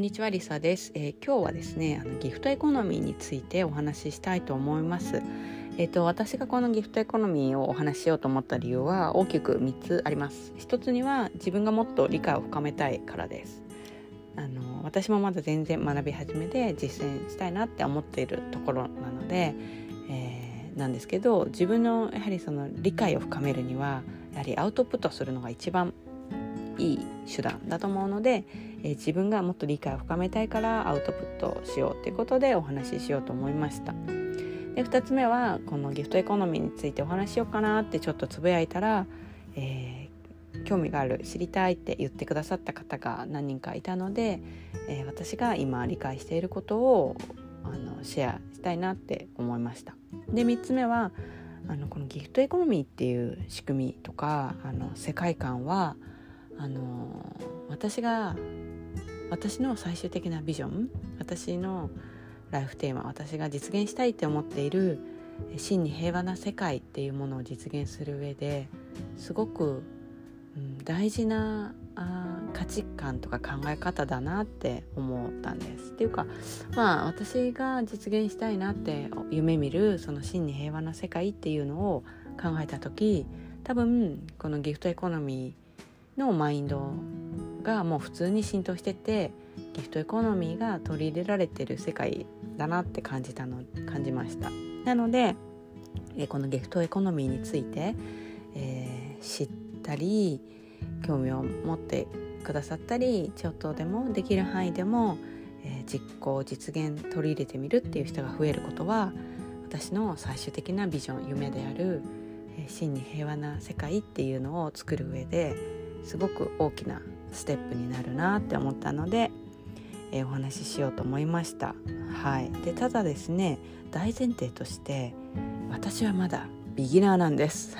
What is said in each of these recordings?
んにちはリサです、えー、今日はですねあのギフトエコノミーについてお話ししたいと思います。えっ、ー、と私がこのギフトエコノミーをお話ししようと思った理由は大きく3つあります。一つには自分がもっと理解を深めたいからです。あの私もまだ全然学び始めで実践したいなって思っているところなので、えー、なんですけど自分のやはりその理解を深めるにはやはりアウトプットするのが一番いい手段だと思うので、えー、自分がもっと理解を深めたいからアウトプットしようということでお話ししようと思いました。で2つ目はこのギフトエコノミーについてお話ししようかなってちょっとつぶやいたら、えー、興味がある知りたいって言ってくださった方が何人かいたので、えー、私が今理解していることをあのシェアしたいなって思いました。で3つ目はあのこのギフトエコノミーっていう仕組みとかあの世界観はあの私が私の最終的なビジョン私のライフテーマ私が実現したいって思っている真に平和な世界っていうものを実現する上ですごく、うん、大事なあ価値観とか考え方だなって思ったんです。っていうかまあ私が実現したいなって夢見るその真に平和な世界っていうのを考えた時多分このギフトエコノミーのマインドがもう普通に浸透しててギフトエコノミーが取り入れられてる世界だなって感じたの感じました。なので、えこのギフトエコノミーについて、えー、知ったり興味を持ってくださったりちょっとでもできる範囲でも、えー、実行実現取り入れてみるっていう人が増えることは私の最終的なビジョン夢である、えー、真に平和な世界っていうのを作る上ですごく大きなステップになるなって思ったので、えー、お話ししようと思いました。はい、でただですね大前提として私はまだビギナーなんです。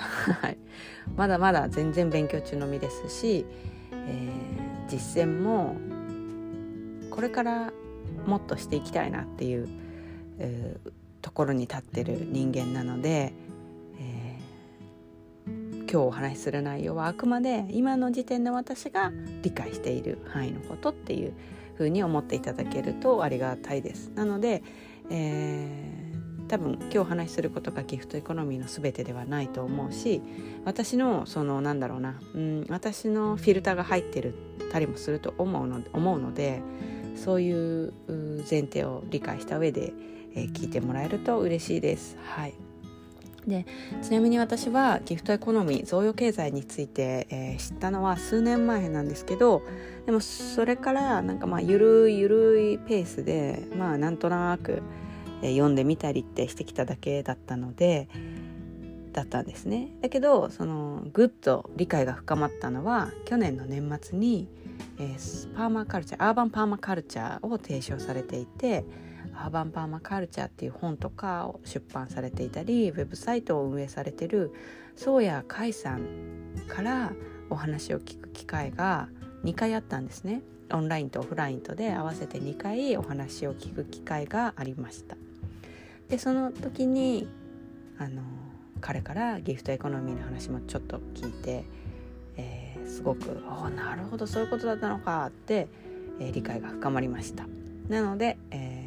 まだまだ全然勉強中の身ですし、えー、実践もこれからもっとしていきたいなっていう、えー、ところに立ってる人間なので今日お話しする内容はあくまで今の時点で私が理解している範囲のことっていうふうに思っていただけるとありがたいです。なので、えー、多分今日お話しすることがギフトエコノミーの全てではないと思うし私のそのなんだろうな、うん、私のフィルターが入ってるたりもすると思うの思うのでそういう前提を理解した上で、えー、聞いてもらえると嬉しいです。はいでちなみに私はギフトエコノミー贈与経済について、えー、知ったのは数年前なんですけどでもそれからなんかまあゆるいゆるいペースでまあなんとなく、えー、読んでみたりってしてきただけだったのでだったんですね。だけどそのぐっと理解が深まったのは去年の年末に、えー、パーマカルチャーアーバンパーマカルチャーを提唱されていてアーバンパーマカルチャーっていう本とかを出版されていたりウェブサイトを運営されてる宗谷海さんからお話を聞く機会が2回あったんですね。オンラインとオフラインとで合わせて2回お話を聞く機会がありました。でその時にあの彼からギフトエコノミーの話もちょっと聞いて、えー、すごく「おなるほどそういうことだったのか」って、えー、理解が深まりました。なので、えー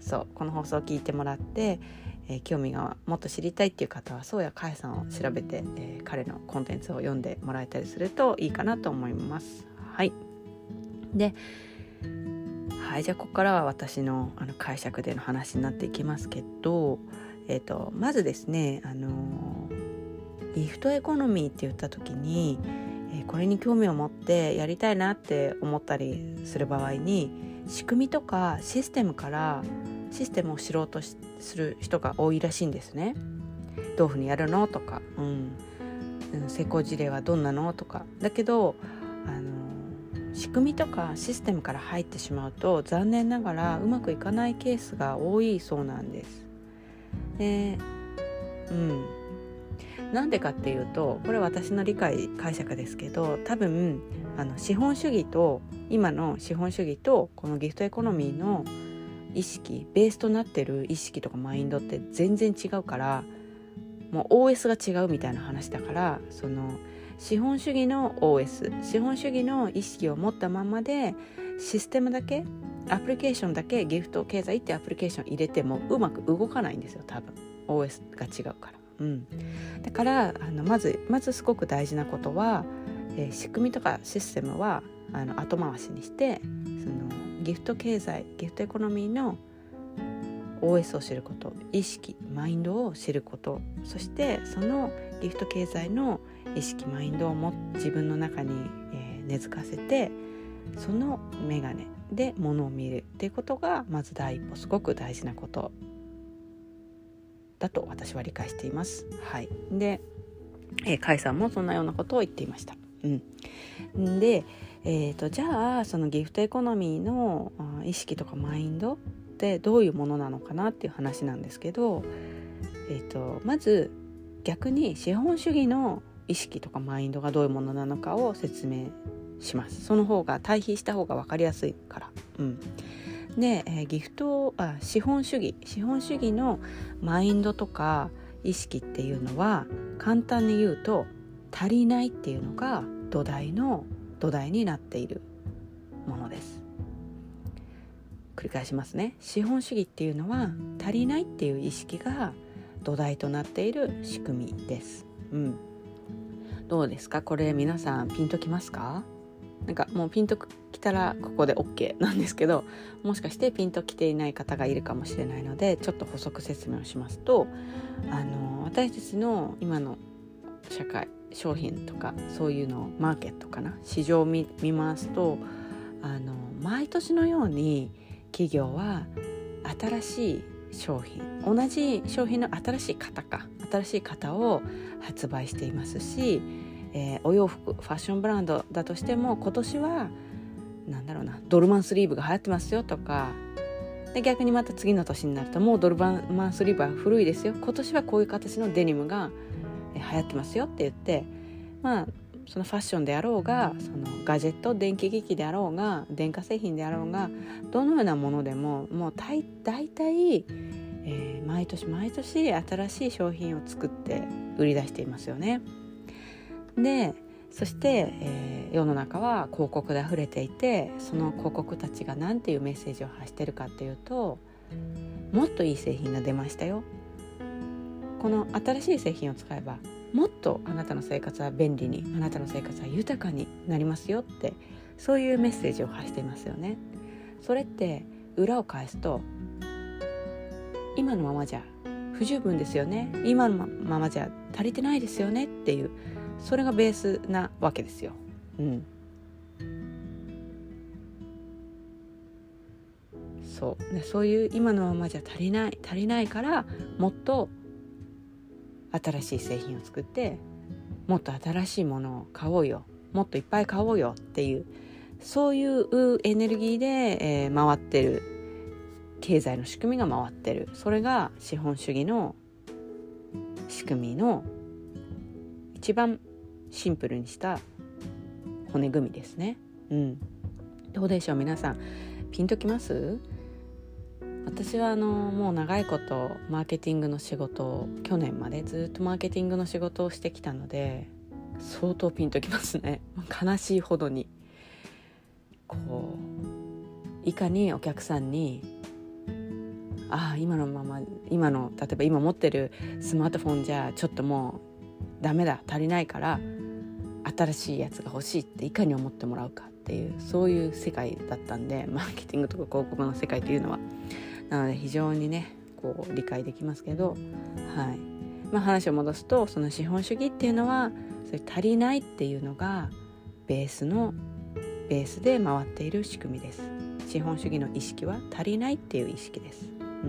そうこの放送を聞いてもらって、えー、興味がもっと知りたいっていう方はそうやかえさんを調べて、えー、彼のコンテンツを読んでもらえたりするといいかなと思います。はいではいじゃあここからは私のあの解釈での話になっていきますけど、えーと、まずですねあのギフトエコノミーって言った時に、えー、これに興味を持ってやりたいなって思ったりする場合に仕組みとかシステムからシステムを知ろうとする人が多いらしいんですね。どういうふうにやるのとか、うん、成功事例はどんなのとかだけどあの仕組みとかシステムから入ってしまうと残念ながらうまくいかないケースが多いそうなんです。でうんなんでかっていうとこれ私の理解解釈ですけど多分あの資本主義と今の資本主義とこのギフトエコノミーの意識ベースとなってる意識とかマインドって全然違うからもう OS が違うみたいな話だからその資本主義の OS 資本主義の意識を持ったままでシステムだけアプリケーションだけギフト経済ってアプリケーション入れてもうまく動かないんですよ多分 OS が違うから。うん、だからあのまずまずすごく大事なことは、え、仕組みとかシステムはあの後回しにしてそのギフト経済ギフトエコノミーの OS を知ること意識マインドを知ることそしてそのギフト経済の意識マインドをも自分の中に、え、根付かせてその眼鏡でものを見るっていうことがまず第一歩すごく大事なことだと私は理解しています。はい、で、えー、甲斐さんもそんなようなことを言っていました。うん、で、えーと、じゃあそのギフトエコノミーの意識とかマインドってどういうものなのかなっていう話なんですけど、えーと、まず逆に資本主義の意識とかマインドがどういうものなのかを説明します。その方が対比した方が分かりやすいから。うん。で、えー、ギフトあ資本主義。資本主義のマインドとか意識っていうのは簡単に言うと足りないっていうのが土台の土台になっているものです。繰り返しますね。資本主義っていうのは足りないっていう意識が土台となっている仕組みです、うん、どうですか？これ皆さんピンときますか？なんかもうピンときたらここで OK なんですけどもしかしてピンときていない方がいるかもしれないのでちょっと補足説明をしますとあの私たちの今の社会商品とかそういうのをマーケットかな。市場を見ますとあの毎年のように企業は新しい商品同じ商品の新しい型か新しい型を発売していますしえー、お洋服ファッションブランドだとしても今年はなんだろうなドルマンスリーブが流行ってますよとかで逆にまた次の年になるともうドルマンスリーブは古いですよ。今年はこういう形のデニムが流行ってますよって言ってまあそのファッションであろうがそのガジェット電気機器であろうが電化製品であろうがどのようなものでももう大体、えー、毎年毎年新しい商品を作って売り出していますよね。でそして、えー、世の中は広告で溢れていてその広告たちが何ていうメッセージを発してるかっていうともっといい製品が出ましたよこの新しい製品を使えばもっとあなたの生活は便利にあなたの生活は豊かになりますよってそういうメッセージを発していますよね。それって裏を返すと今のままじゃ不十分ですよね。今のままじゃ足りてないですよねっていうそれがベースなわけですよ。うん、そう。ね、そういう今のままじゃ足りない足りないからもっと新しい製品を作ってもっと新しいものを買おうよもっといっぱい買おうよっていうそういうエネルギーで、えー、回ってる経済の仕組みが回ってる。それが資本主義の仕組みの一番シンプルにした骨組みですね。うん、どうでしょう皆さん。ピンときます？私はあのもう長いことマーケティングの仕事を去年までずっとマーケティングの仕事をしてきたので相当ピンときますね。悲しいほどに。こういかにお客さんにああ今のまま今の例えば今持ってるスマートフォンじゃちょっともうダメだ足りないから新しいやつが欲しいっていかに思ってもらうかっていうそういう世界だったんでマーケティングとか広告の世界というのは。なので非常にねこう理解できますけどはい。まあ話を戻すとその資本主義っていうのはそれ足りないっていうのがベースのベースで回っている仕組みです。資本主義の意識は足りないっていう意識です、う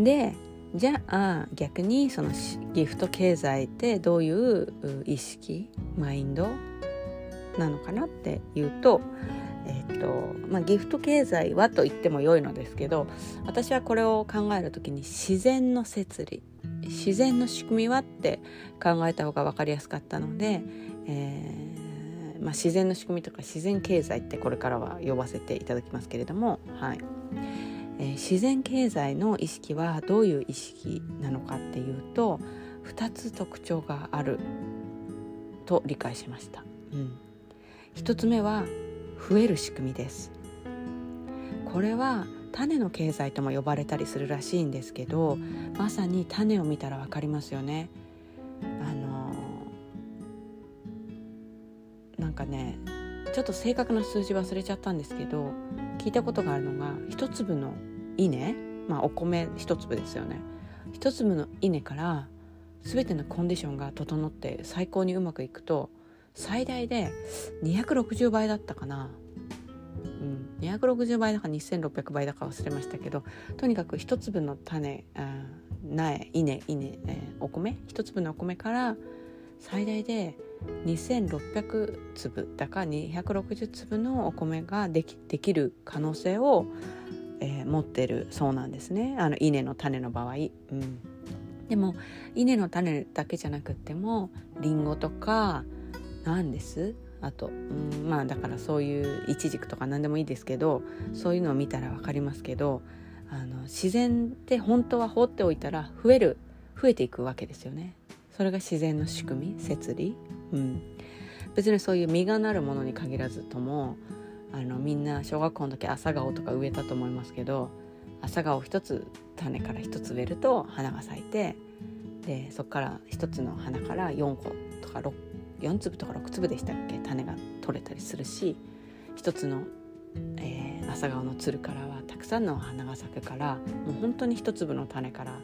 ん、でじゃあ逆にそのギフト経済ってどういう意識マインドなのかなっていうと,、えーとまあ、ギフト経済はと言っても良いのですけど私はこれを考える時に自然の摂理自然の仕組みはって考えた方が分かりやすかったので、えーまあ、自然の仕組みとか自然経済ってこれからは呼ばせていただきますけれどもはい。えー、自然経済の意識はどういう意識なのかっていうと2つ特徴があると理解しました、うん、1つ目は増える仕組みです。これは種の経済とも呼ばれたりするらしいんですけどまさに種を見たら分かりますよね。あのなんかねちょっと正確な数字忘れちゃったんですけど聞いたことがあるのが一粒の稲まあお米一粒ですよね。一粒の稲から全てのコンディションが整って最高にうまくいくと最大で260倍だったかな、うん、260倍だか2600倍だか忘れましたけどとにかく一粒の種苗稲稲、えー、お米？一粒のお米から最大で2600粒だか260粒のお米ができできる可能性を、えー、持ってるそうなんですね。あの稲の種の場合。うん。でも稲の種だけじゃなくってもりんごとかなんです。あと、うん、まあだからそういうイチジクとか何でもいいですけどそういうのを見たら分かりますけどあの自然って本当は放っておいたら増える増えていくわけですよね。それが自然の仕組み摂理、うん、別にそういう実がなるものに限らずともあのみんな小学校の時朝顔とか植えたと思いますけど朝顔一つ種から一つ植えると花が咲いてでそこから一つの花から4個とか6 4粒とか6粒でしたっけ？種が取れたりするし一つの、えー、朝顔のつるからはたくさんの花が咲くからもう本当に一粒の種からもう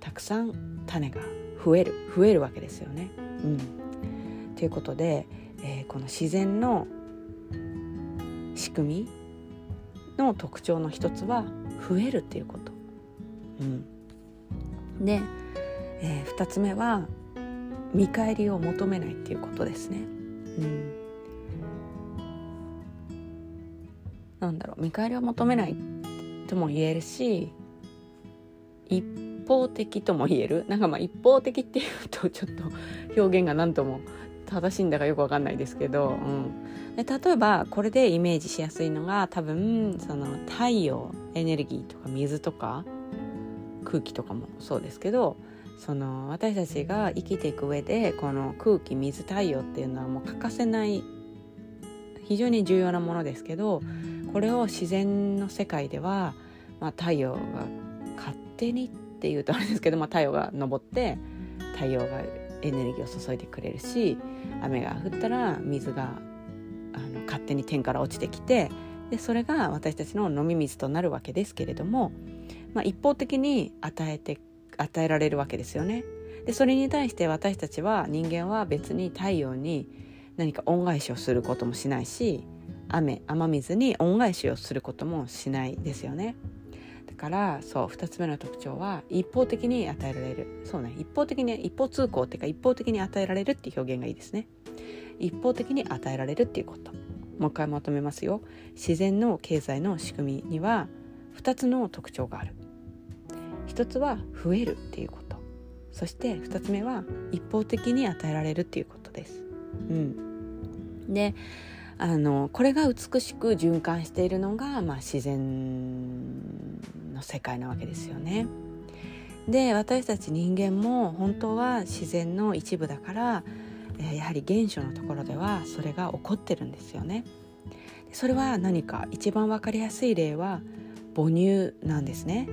たくさん種が増える増えるわけですよね。うん、ということで、えー、この自然の仕組みの特徴の一つは増えるっていうこと。うん、で、えー、2つ目は見返りを求めないっていうことですね。うん、なんだろう。見返りを求めないとも言えるし一方的とも言える。なんかまあ一方的っていうとちょっと表現が何とも正しいんだかよくわかんないですけど、うん、で例えばこれでイメージしやすいのが多分その太陽エネルギーとか水とか空気とかもそうですけどその私たちが生きていく上でこの空気水太陽っていうのはもう欠かせない非常に重要なものですけどこれを自然の世界では、まあ、太陽が勝手にっていうとあれですけど、まあ、太陽が昇って太陽がエネルギーを注いでくれるし雨が降ったら水があの勝手に天から落ちてきてでそれが私たちの飲み水となるわけですけれども、まあ、一方的に与えて与えられるわけですよね。でそれに対して私たちは人間は別に太陽に何か恩返しをすることもしないし雨雨水に恩返しをすることもしないですよね。だからそう2つ目の特徴は一方的に与えられるそうね一方的に一方通行っていうか一方的に与えられるっていう表現がいいですね。一方的に与えられるっていうこともう一回まとめますよ自然の経済の仕組みには2つの特徴がある一つは増えるっていうことそして2つ目は一方的に与えられるっていうことです。うん、であのこれが美しく循環しているのが、まあ、自然の世界なわけですよね。で私たち人間も本当は自然の一部だからやはり原初のところではそれが起こってるんですよね。それは何か一番分かりやすい例は母乳なんですね。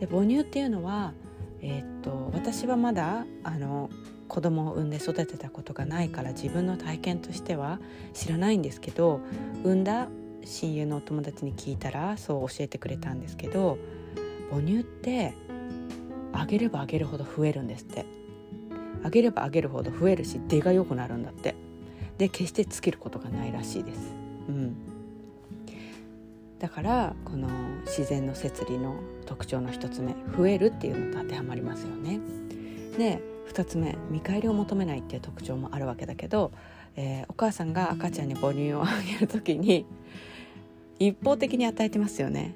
で母乳っていうのは、えー、っと私はまだあの子供を産んで育てたことがないから自分の体験としては知らないんですけど産んだ親友のお友達に聞いたらそう教えてくれたんですけど母乳ってあげればあげるほど増えるんですって。あげればあげるほど増えるし出が良くなるんだって。で決して尽きることがないらしいです。うん。だからこの自然の摂理の特徴の1つ目増えるっていうのと当てはまりますよね。で2つ目見返りを求めないっていう特徴もあるわけだけど、えー、お母さんが赤ちゃんに母乳をあげる時に一方的に与えてますよね。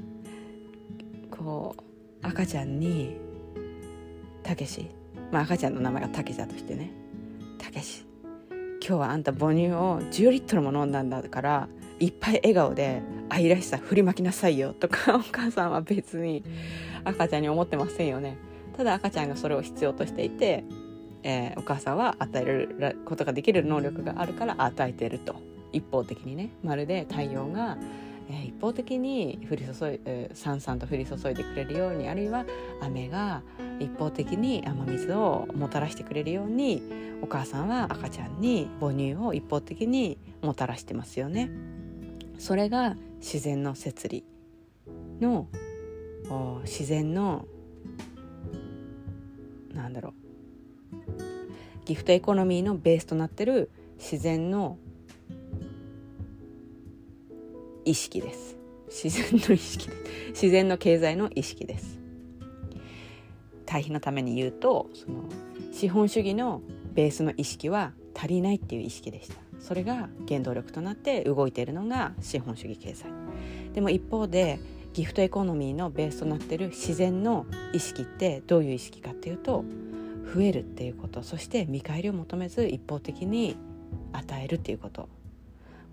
こう赤ちゃんにたけしまあ赤ちゃんの名前がたけしだとしてねたけし今日はあんた母乳を10リットルも飲んだんだからいっぱい笑顔で愛らしさ振りまきなさいよとか お母さんは別に赤ちゃんに思ってませんよね。ただ赤ちゃんがそれを必要としていてえー、お母さんは与えることができる能力があるから与えてると。一方的にね。まるで太陽が、えー、一方的に降り注い、えー、さんさんと降り注いでくれるようにあるいは雨が一方的に雨水をもたらしてくれるようにお母さんは赤ちゃんに母乳を一方的にもたらしてますよね。それが自然の摂理の自然のなんだろう。ギフトエコノミーのベースとなってる自然の意識です。自然の意識自然の経済の意識です。対比のために言うとその資本主義のベースの意識は足りないっていう意識でした。それが原動力となって動いているのが資本主義経済でも一方でギフトエコノミーのベースとなっている自然の意識ってどういう意識かっていうと増えるっていうことそして見返りを求めず一方的に与えるっていうこと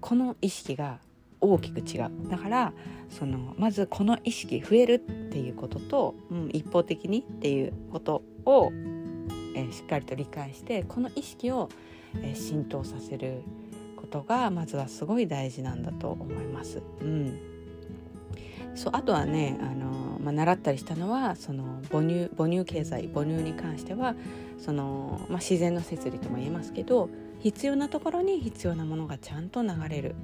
この意識が大きく違うだからそのまずこの意識増えるっていうことと、うん、一方的にっていうことを、えー、しっかりと理解してこの意識を、えー、浸透させることがまずはすごい大事なんだと思います。うん。そうあとはねあの、まあ、習ったりしたのはその母乳母乳経済母乳に関してはその、まあ、自然の摂理とも言えますけど必要なところに必要なものがちゃんと流れる。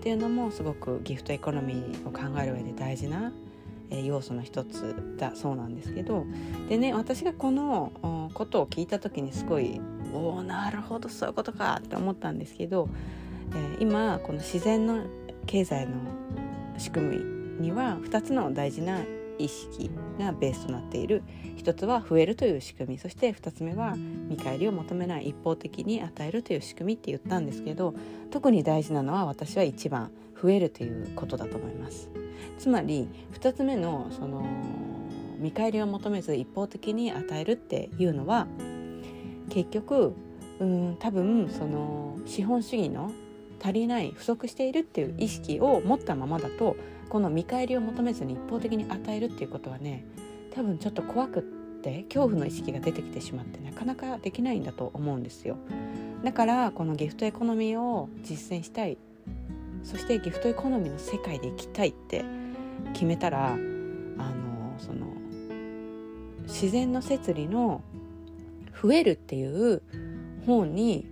っていうのもすごくギフトエコノミーを考える上で大事な要素の一つだそうなんですけど。でね私がこのことを聞いた時にすごい「おおなるほどそういうことか」って思ったんですけど、えー、今この自然の経済の仕組みには2つの大事な意識がベースとなっている。一つは増えるという仕組みそして2つ目は見返りを求めない。一方的に与えるという仕組みって言ったんですけど特に大事なのは私は一番増えるということだと思います。つまり2つ目のその見返りを求めず一方的に与えるっていうのは結局うん多分その資本主義の足りない不足しているっていう意識を持ったままだとこの見返りを求めずに一方的に与えるっていうことはね多分ちょっと怖くって恐怖の意識が出てきてしまってなかなかできないんだと思うんですよ。だからこのギフトエコノミーを実践したい。そしてギフトエコノミーの世界で生きたいって決めたらあのその自然の摂理の「増える」っていう本に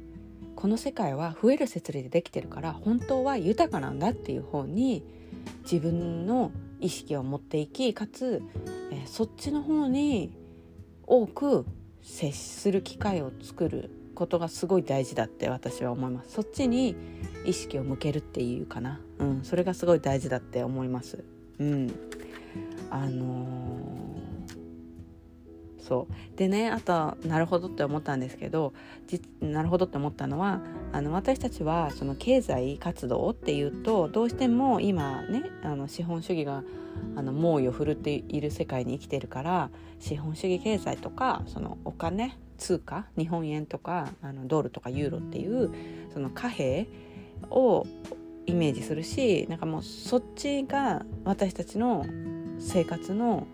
この世界は増える摂理でできてるから本当は豊かなんだっていう方に自分の意識を持っていきかつ、えー、そっちの方に多く接する機会を作ることがすごい大事だって私は思います。そっちに意識を向けるっていうかな、うん、それがすごい大事だって思います。うん。あのーそう。でねあとなるほどって思ったんですけどなるほどって思ったのはあの私たちはその経済活動っていうとどうしても今ねあの資本主義があの猛威を振るっている世界に生きてるから資本主義経済とかそのお金通貨日本円とかあのドルとかユーロっていうその貨幣をイメージするしなんかもうそっちが私たちの生活の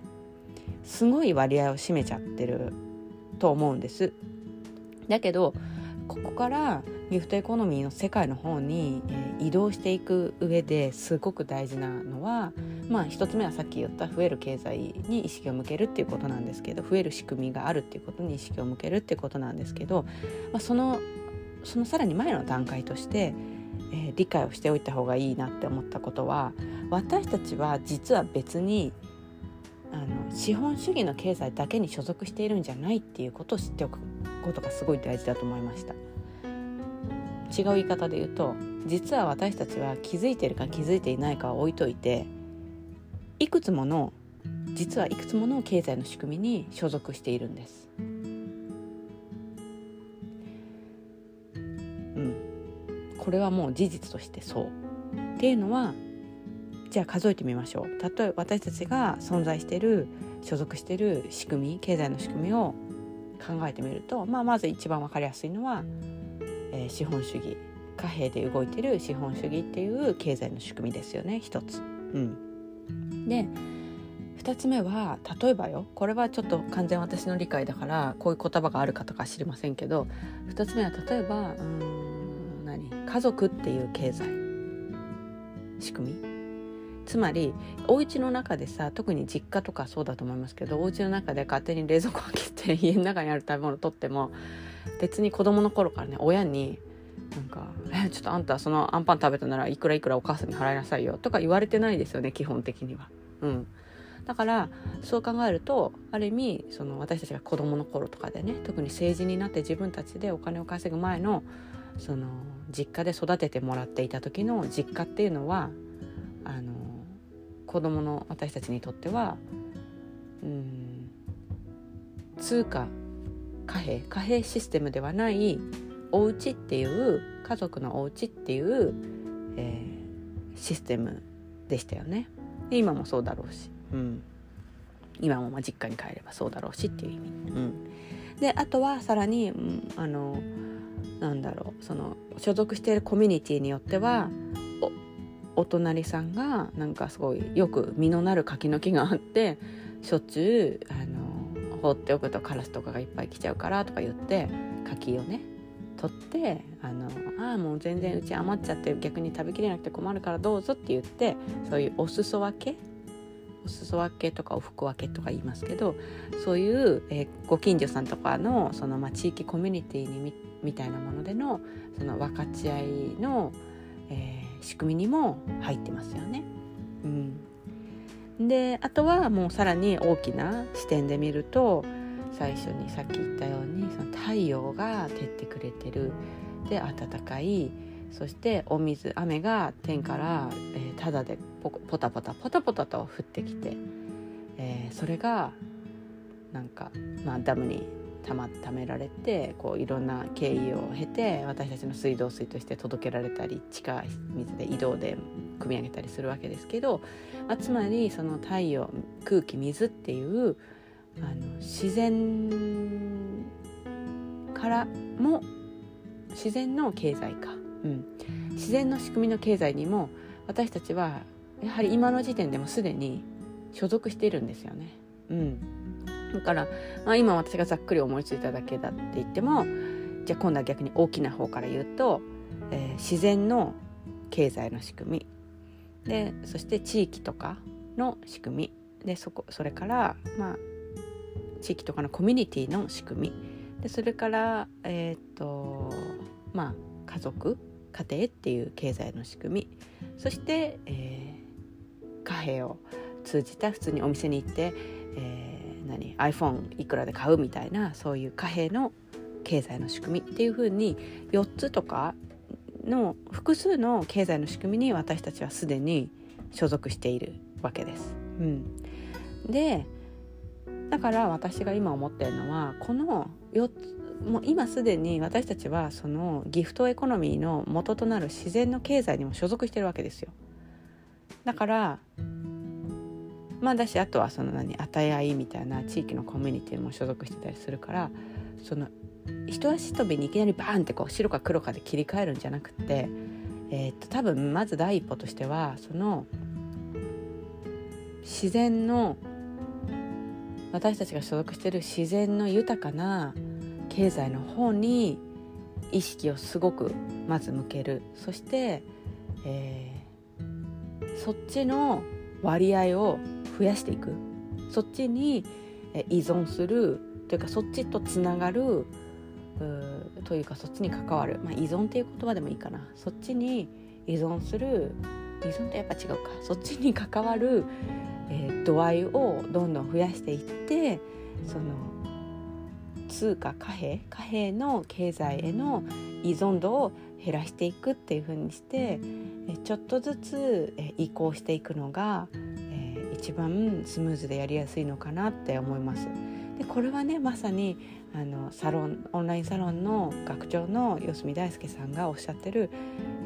すごい割合を占めちゃってると思うんです。だけどここからギフトエコノミーの世界の方に、移動していく上ですごく大事なのはまあ一つ目はさっき言った増える経済に意識を向けるっていうことなんですけど増える仕組みがあるっていうことに意識を向けるっていうことなんですけど、まあ、そのそのさらに前の段階として、えー、理解をしておいた方がいいなって思ったことは私たちは実は別にあの資本主義の経済だけに所属しているんじゃないっていうことを知っておくことがすごい大事だと思いました。違う言い方で言うと実は私たちは気づいてるか気づいていないかは置いといていくつもの実はいくつもの経済の仕組みに所属しているんです。うん。これはもう事実としてそう。っていうのはじゃあ数えてみましょう。例えば私たちが存在している所属している仕組み経済の仕組みを考えてみると、まあ、まず一番分かりやすいのは、えー、資本主義貨幣で動いてる資本主義っていう経済の仕組みですよね。一つ。うん、で2つ目は例えばよ。これはちょっと完全私の理解だからこういう言葉があるかとか知りませんけど2つ目は例えばうん何？家族っていう経済仕組み。つまりお家の中でさ特に実家とかそうだと思いますけどお家の中で勝手に冷蔵庫開けて家の中にある食べ物取っても別に子供の頃からね親になんか「えちょっとあんたそのアンパン食べたならいくらいくらお母さんに払いなさいよ」とか言われてないですよね基本的には。うん、だからそう考えるとある意味その私たちが子供の頃とかでね特に成人になって自分たちでお金を稼ぐ前のその実家で育ててもらっていた時の実家っていうのはあの子供の私たちにとってはうん通貨貨幣貨幣システムではないお家っていう家族のお家っていう、えー、システムでしたよね。今もそうだろうし、うん、今もまあ実家に帰ればそうだろうしっていう意味。うん、であとはさらに、うん、あのなんだろうその所属しているコミュニティによってはお隣さんがなんかすごいよく実のなる柿の木があってしょっちゅうあの放っておくとカラスとかがいっぱい来ちゃうからとか言って柿をね取ってあのあもう全然うち余っちゃって逆に食べきれなくて困るからどうぞって言ってそういうお裾分けお裾分けとかお服分けとか言いますけどそういう、え、ご近所さんとかのその、まあ、地域コミュニティにみみたいなものでのその分かち合いの、えー仕組みにも入ってますよね。うん、であとはもうさらに大きな視点で見ると最初にさっき言ったようにその太陽が照ってくれてる。で暖かい。そしてお水雨が天から、えー、ただでポポタポタポタポタと降ってきて、えー、それがなんか、まあ、ダムにたまためられてこういろんな経緯を経て私たちの水道水として届けられたり地下水で移動で汲み上げたりするわけですけど、まあ、つまりその太陽空気水っていうあの自然からも自然の経済か、うん、自然の仕組みの経済にも私たちはやはり今の時点でもすでに所属しているんですよね。うん。だから、まあ、今私がざっくり思いついただけだって言ってもじゃあ今度は逆に大きな方から言うと、えー、自然の経済の仕組み。でそして地域とかの仕組み。でそこそれから、まあ、地域とかのコミュニティの仕組み。でそれからえっ、とまあ家族家庭っていう経済の仕組み。そして、えー、貨幣を通じた普通にお店に行って、えー何？iPhone いくらで買うみたいなそういう貨幣の経済の仕組みっていう風に4つとかの複数の経済の仕組みに私たちはすでに所属しているわけです。うん、でだから私が今思ってるのはこの4つもう今すでに私たちはそのギフトエコノミーの元となる自然の経済にも所属してるわけですよ。だからまあだしあとはその何あたやいみたいな地域のコミュニティも所属してたりするからその一足飛びにいきなりバーンってこう白か黒かで切り替えるんじゃなくて、えー、っと多分まず第一歩としてはその自然の私たちが所属してる自然の豊かな経済の方に意識をすごくまず向ける。そして、えー、そっちの割合を増やしていく。そっちに依存する。というかそっちとつながる。というかそっちに関わる、まあ、依存っていう言葉でもいいかな。そっちに依存する。依存ってやっぱ違うか。そっちに関わる、えー、度合いをどんどん増やしていってその通貨貨幣貨幣の経済への依存度を減らしていくっていう風にしてちょっとずつ移行していくのが一番スムーズでやりやすいのかなって思います。でこれはねまさにあのサロンオンラインサロンの学長の四隅大輔さんがおっしゃってる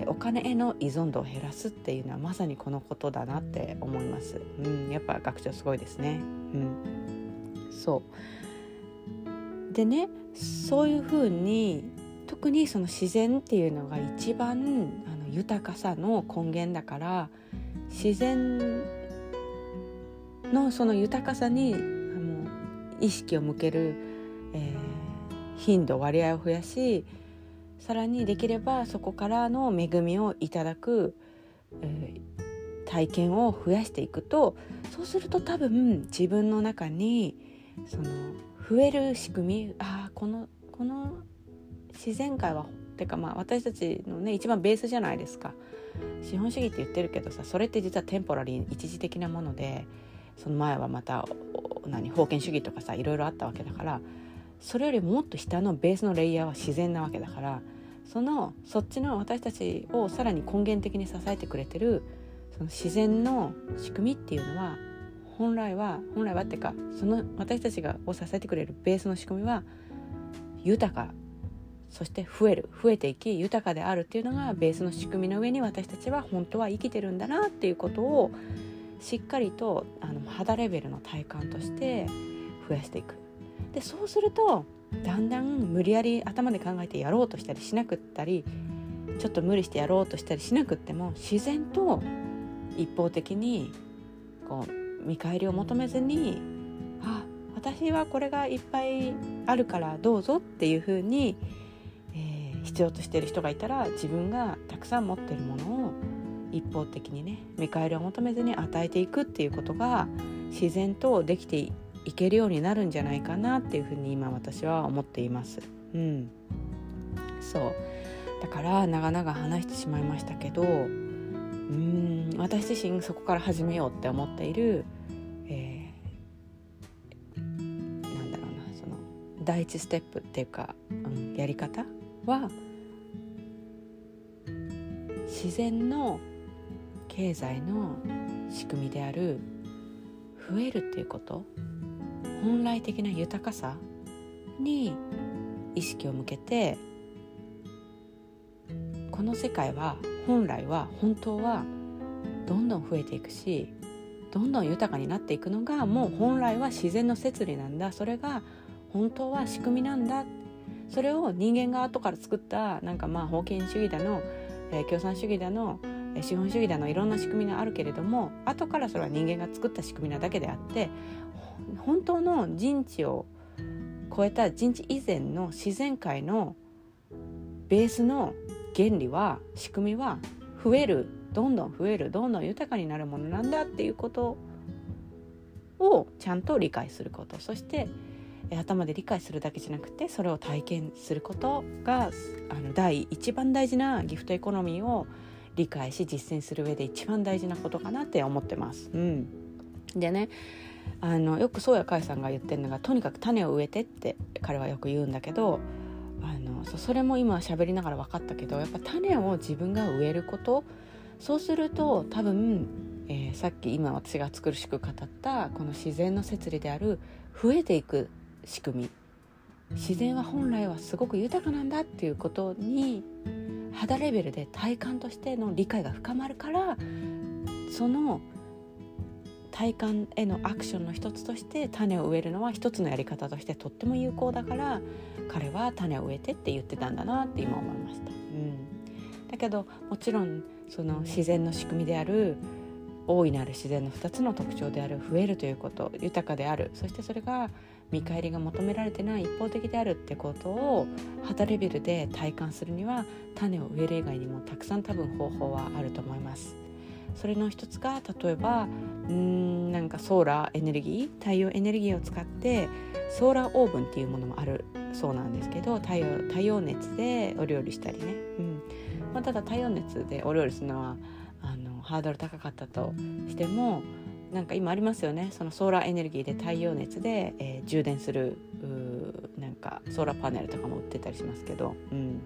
お金への依存度を減らすっていうのはまさにこのことだなって思います。うん、やっぱ学長すごいですね。うん、そうでねそういうふうに特にその自然っていうのが一番あの豊かさの根源だから自然のその豊かさにあの意識を向ける、えー、頻度割合を増やしさらにできればそこからの恵みをいただく、えー、体験を増やしていくとそうすると多分自分の中にその増える仕組みあこのこの自然界はてかまあ私たちのね一番ベースじゃないですか。資本主義って言ってるけどさそれって実はテンポラリー一時的なものでその前はまた何封建主義とかさいろいろあったわけだからそれよりもっと下のベースのレイヤーは自然なわけだからそのそっちの私たちをさらに根源的に支えてくれてるその自然の仕組みっていうのは本来は本来はっていうかその私たちがを支えてくれるベースの仕組みは豊かそして増える増えていき豊かであるっていうのがベースの仕組みの上に私たちは本当は生きてるんだなっていうことをしっかりとあの肌レベルの体感として増やしていく。でそうするとだんだん無理やり頭で考えてやろうとしたりしなくったりちょっと無理してやろうとしたりしなくっても自然と一方的にこう見返りを求めずにあ私はこれがいっぱいあるからどうぞっていうふうに、えー、必要としてる人がいたら自分がたくさん持ってるものを一方的にね見返りを求めずに与えていくっていうことが自然とできていけるようになるんじゃないかなっていうふうに今私は思っています。うん、そうだから長々話してしまいましたけどうん私自身そこから始めようって思っている、えー、なんだろうなその第一ステップっていうか、うん、やり方は自然の経済の仕組みである増えるっていうこと本来的な豊かさに意識を向けてこの世界は本来は本当はどんどん増えていくしどんどん豊かになっていくのがもう本来は自然の摂理なんだ。それが本当は仕組みなんだ。それを人間が後から作ったなんかまあ封建主義だの、えー、共産主義だの資本主義だのいろんな仕組みがあるけれども後からそれは人間が作った仕組みなだけであって本当の人知を超えた人知以前の自然界のベースの原理は仕組みは増えるどんどん増えるどんどん豊かになるものなんだっていうことをちゃんと理解すること。そして頭で理解するだけじゃなくてそれを体験することがあの第一番大事なギフトエコノミーを理解し実践する上で一番大事なことかなって思ってます。うん、でねあのよく宗谷海さんが言ってるのがとにかく種を植えてって彼はよく言うんだけどあのそれも今喋りながら分かったけどやっぱ種を自分が植えることそうすると多分、えー、さっき今私が作るしく語ったこの自然の摂理である増えていく仕組み自然は本来はすごく豊かなんだっていうことに肌レベルで体感としての理解が深まるからその体感へのアクションの一つとして種を植えるのは一つのやり方としてとっても有効だから彼は種を植えてって言ってたんだなって今思いました。うん、だけどもちろんその自然の仕組みである大いなる自然の2つの特徴である増えるということ豊かであるそしてそれが見返りが求められてない一方的であるってことを肌レベルで体感するには種を植える以外にもたくさん多分方法はあると思います。それの一つが例えばうんなんかソーラーエネルギー太陽エネルギーを使ってソーラーオーブンっていうものもあるそうなんですけど太陽太陽熱でお料理したりね、うんまあ、ただ太陽熱でお料理するのはあのハードル高かったとしてもなんか今ありますよね。そのソーラーエネルギーで太陽熱で、えー、充電するなんかソーラーパネルとかも売ってたりしますけど、うん、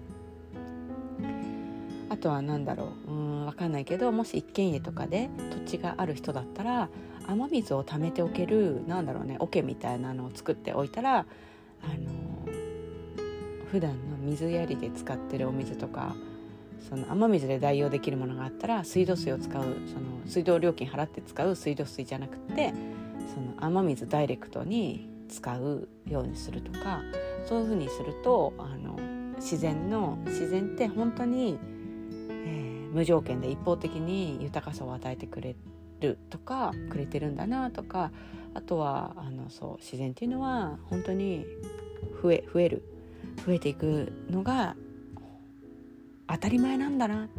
あとは何だろう。うん分かんないけどもし一軒家とかで土地がある人だったら雨水を溜めておけるなんだろうね桶みたいなのを作っておいたらあの普段の水やりで使ってるお水とかその雨水で代用できるものがあったら水道水を使うその水道料金払って使う水道水じゃなくてその雨水ダイレクトに使うようにするとかそういうふうにするとあの自然の自然って本当に、えー、無条件で一方的に豊かさを与えてくれるとかくれてるんだなとかあとはあのそう自然っていうのは本当に増え増える増えていくのが当たり前なんだな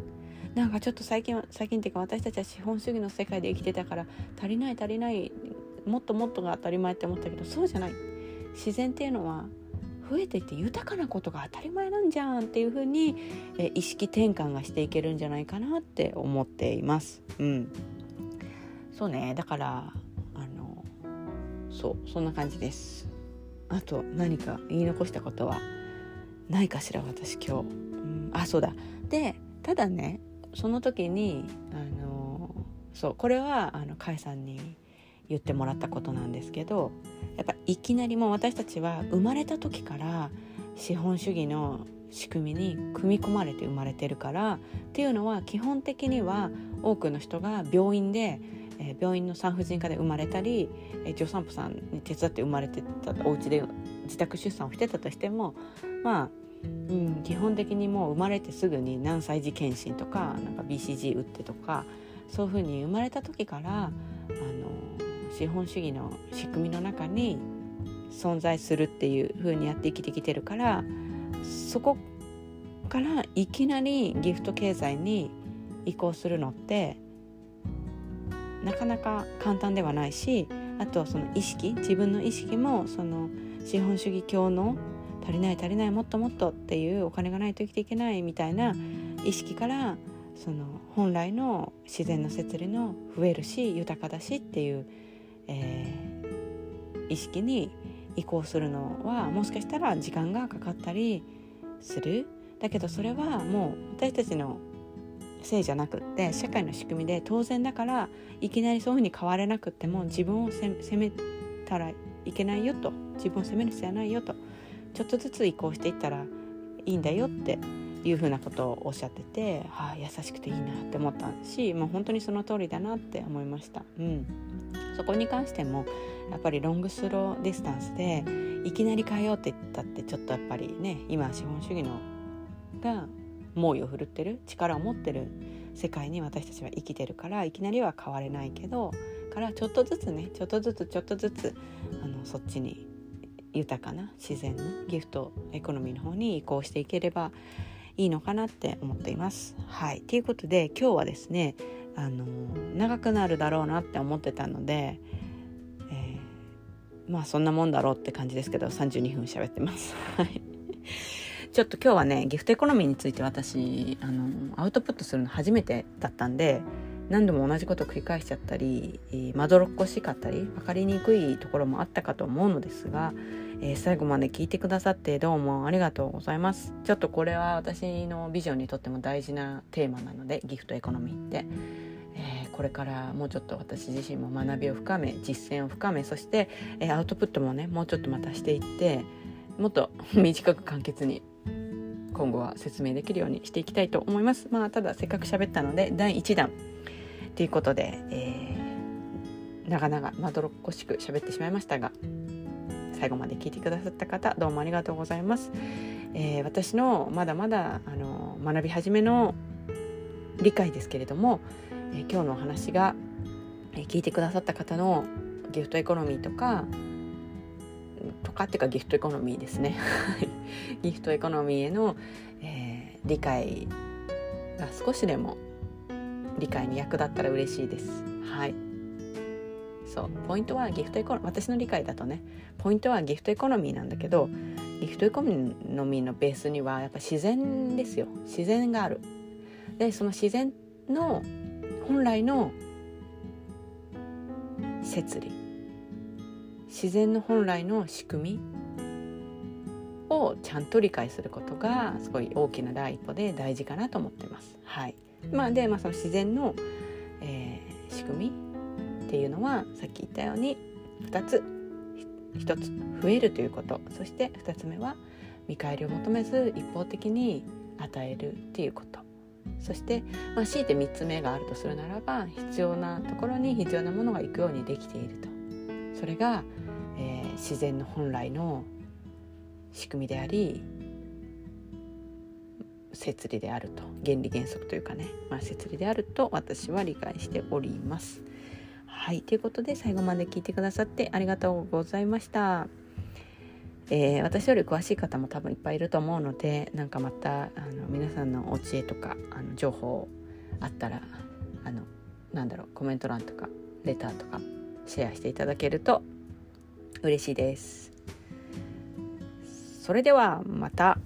なんかちょっと最近は最近っていうか私たちは資本主義の世界で生きてたから足りない足りないもっともっとが当たり前って思ったけどそうじゃない自然っていうのは増えていって豊かなことが当たり前なんじゃんっていう風にえ意識転換がしていけるんじゃないかなって思っています。うん、そうねだからあのそうそんな感じです。あと何か言い残したことはないかしら私今日。あそうだ。でただねその時にあのそうこれはあの甲斐さんに言ってもらったことなんですけどやっぱいきなりもう私たちは生まれた時から資本主義の仕組みに組み込まれて生まれてるからっていうのは基本的には多くの人が病院で、え、病院の産婦人科で生まれたり、え、助産婦さんに手伝って生まれてたお家で自宅出産をしてたとしてもまあうん、基本的にもう生まれてすぐに何歳児検診とかなんか BCG 打ってとかそういうふうに生まれた時からあの資本主義の仕組みの中に存在するっていう風にやって生きてきてるからそこからいきなりギフト経済に移行するのってなかなか簡単ではないしあとその意識自分の意識もその資本主義教の足りない足りないもっともっとっていうお金がないと生きていけないみたいな意識からその本来の自然の摂理の増えるし豊かだしっていうえー、意識に移行するのはもしかしたら時間がかかったりする。だけどそれはもう私たちのせいじゃなくって社会の仕組みで当然だからいきなりそういうふうに変われなくっても自分を責めたらいけないよと。自分を責める必要はないよと。ちょっとずつ移行していったらいいんだよっていうふうなことをおっしゃってて、はあ、優しくていいなって思ったしもう本当にその通りだなって思いました。うんそこに関してもやっぱり long slow distance でいきなり変えようって言ったってちょっとやっぱりね今資本主義のが猛威を振るってる力を持ってる世界に私たちは生きてるからいきなりは変われないけどからちょっとずつねちょっとずつちょっとずつあのそっちに豊かな自然のギフトエコノミーの方に移行していければいいのかなって思っています。はい、ということで今日はですねあの長くなるだろうなって思ってたので、えー、まあそんなもんだろうって感じですけど32分喋ってます。ちょっと今日はねギフトエコノミーについて私あのアウトプットするの初めてだったんで何度も同じことを繰り返しちゃったりまどろっこしかったり分かりにくいところもあったかと思うのですが、えー、最後まで聞いてくださってどうもありがとうございます。ちょっとこれは私のビジョンにとっても大事なテーマなのでギフトエコノミーって。えー、これからもうちょっと私自身も学びを深め実践を深めそして、えー、アウトプットもねもうちょっとまたしていってもっと短く簡潔に今後は説明できるようにしていきたいと思います。まあ、ただせっかく喋ったので第1弾。ということで、えー、長々まどろっこしく喋ってしまいましたが最後まで聞いてくださった方どうもありがとうございます。えー、私のまだまだあの学び始めの理解ですけれども、え今日のお話が、え聞いてくださった方のギフトエコノミーとかとかっていうかギフトエコノミーですね。ギフトエコノミーへの、えー、理解が少しでも理解に役立ったら嬉しいです。はい。そうポイントはギフトエコノ私の理解だとねポイントはギフトエコノミーなんだけどギフトエコノミーのベースにはやっぱ自然ですよ。自然がある。でその自然の本来の摂理。自然の本来の仕組みをちゃんと理解することがすごい大きな第一歩で大事かなと思ってます。はい、まあ、で、まあ、その自然の、えー、仕組みっていうのはさっき言ったように2つ1つ増えるということ。そして2つ目は見返りを求めず一方的に与えるっていうこと。そして、まあ、強いて3つ目があるとするならば必要なところに必要なものが行くようにできていると。それが、えー、自然の本来の仕組みであり摂理であると。原理原則というかね、まあ、摂理であると私は理解しております。はいということで最後まで聞いてくださってありがとうございました。えー、私より詳しい方も多分いっぱいいると思うのでなんかまたあの皆さんのお知恵とかあの情報あったらあのなんだろうコメント欄とかレターとかシェアしていただけると嬉しいです。それではまた。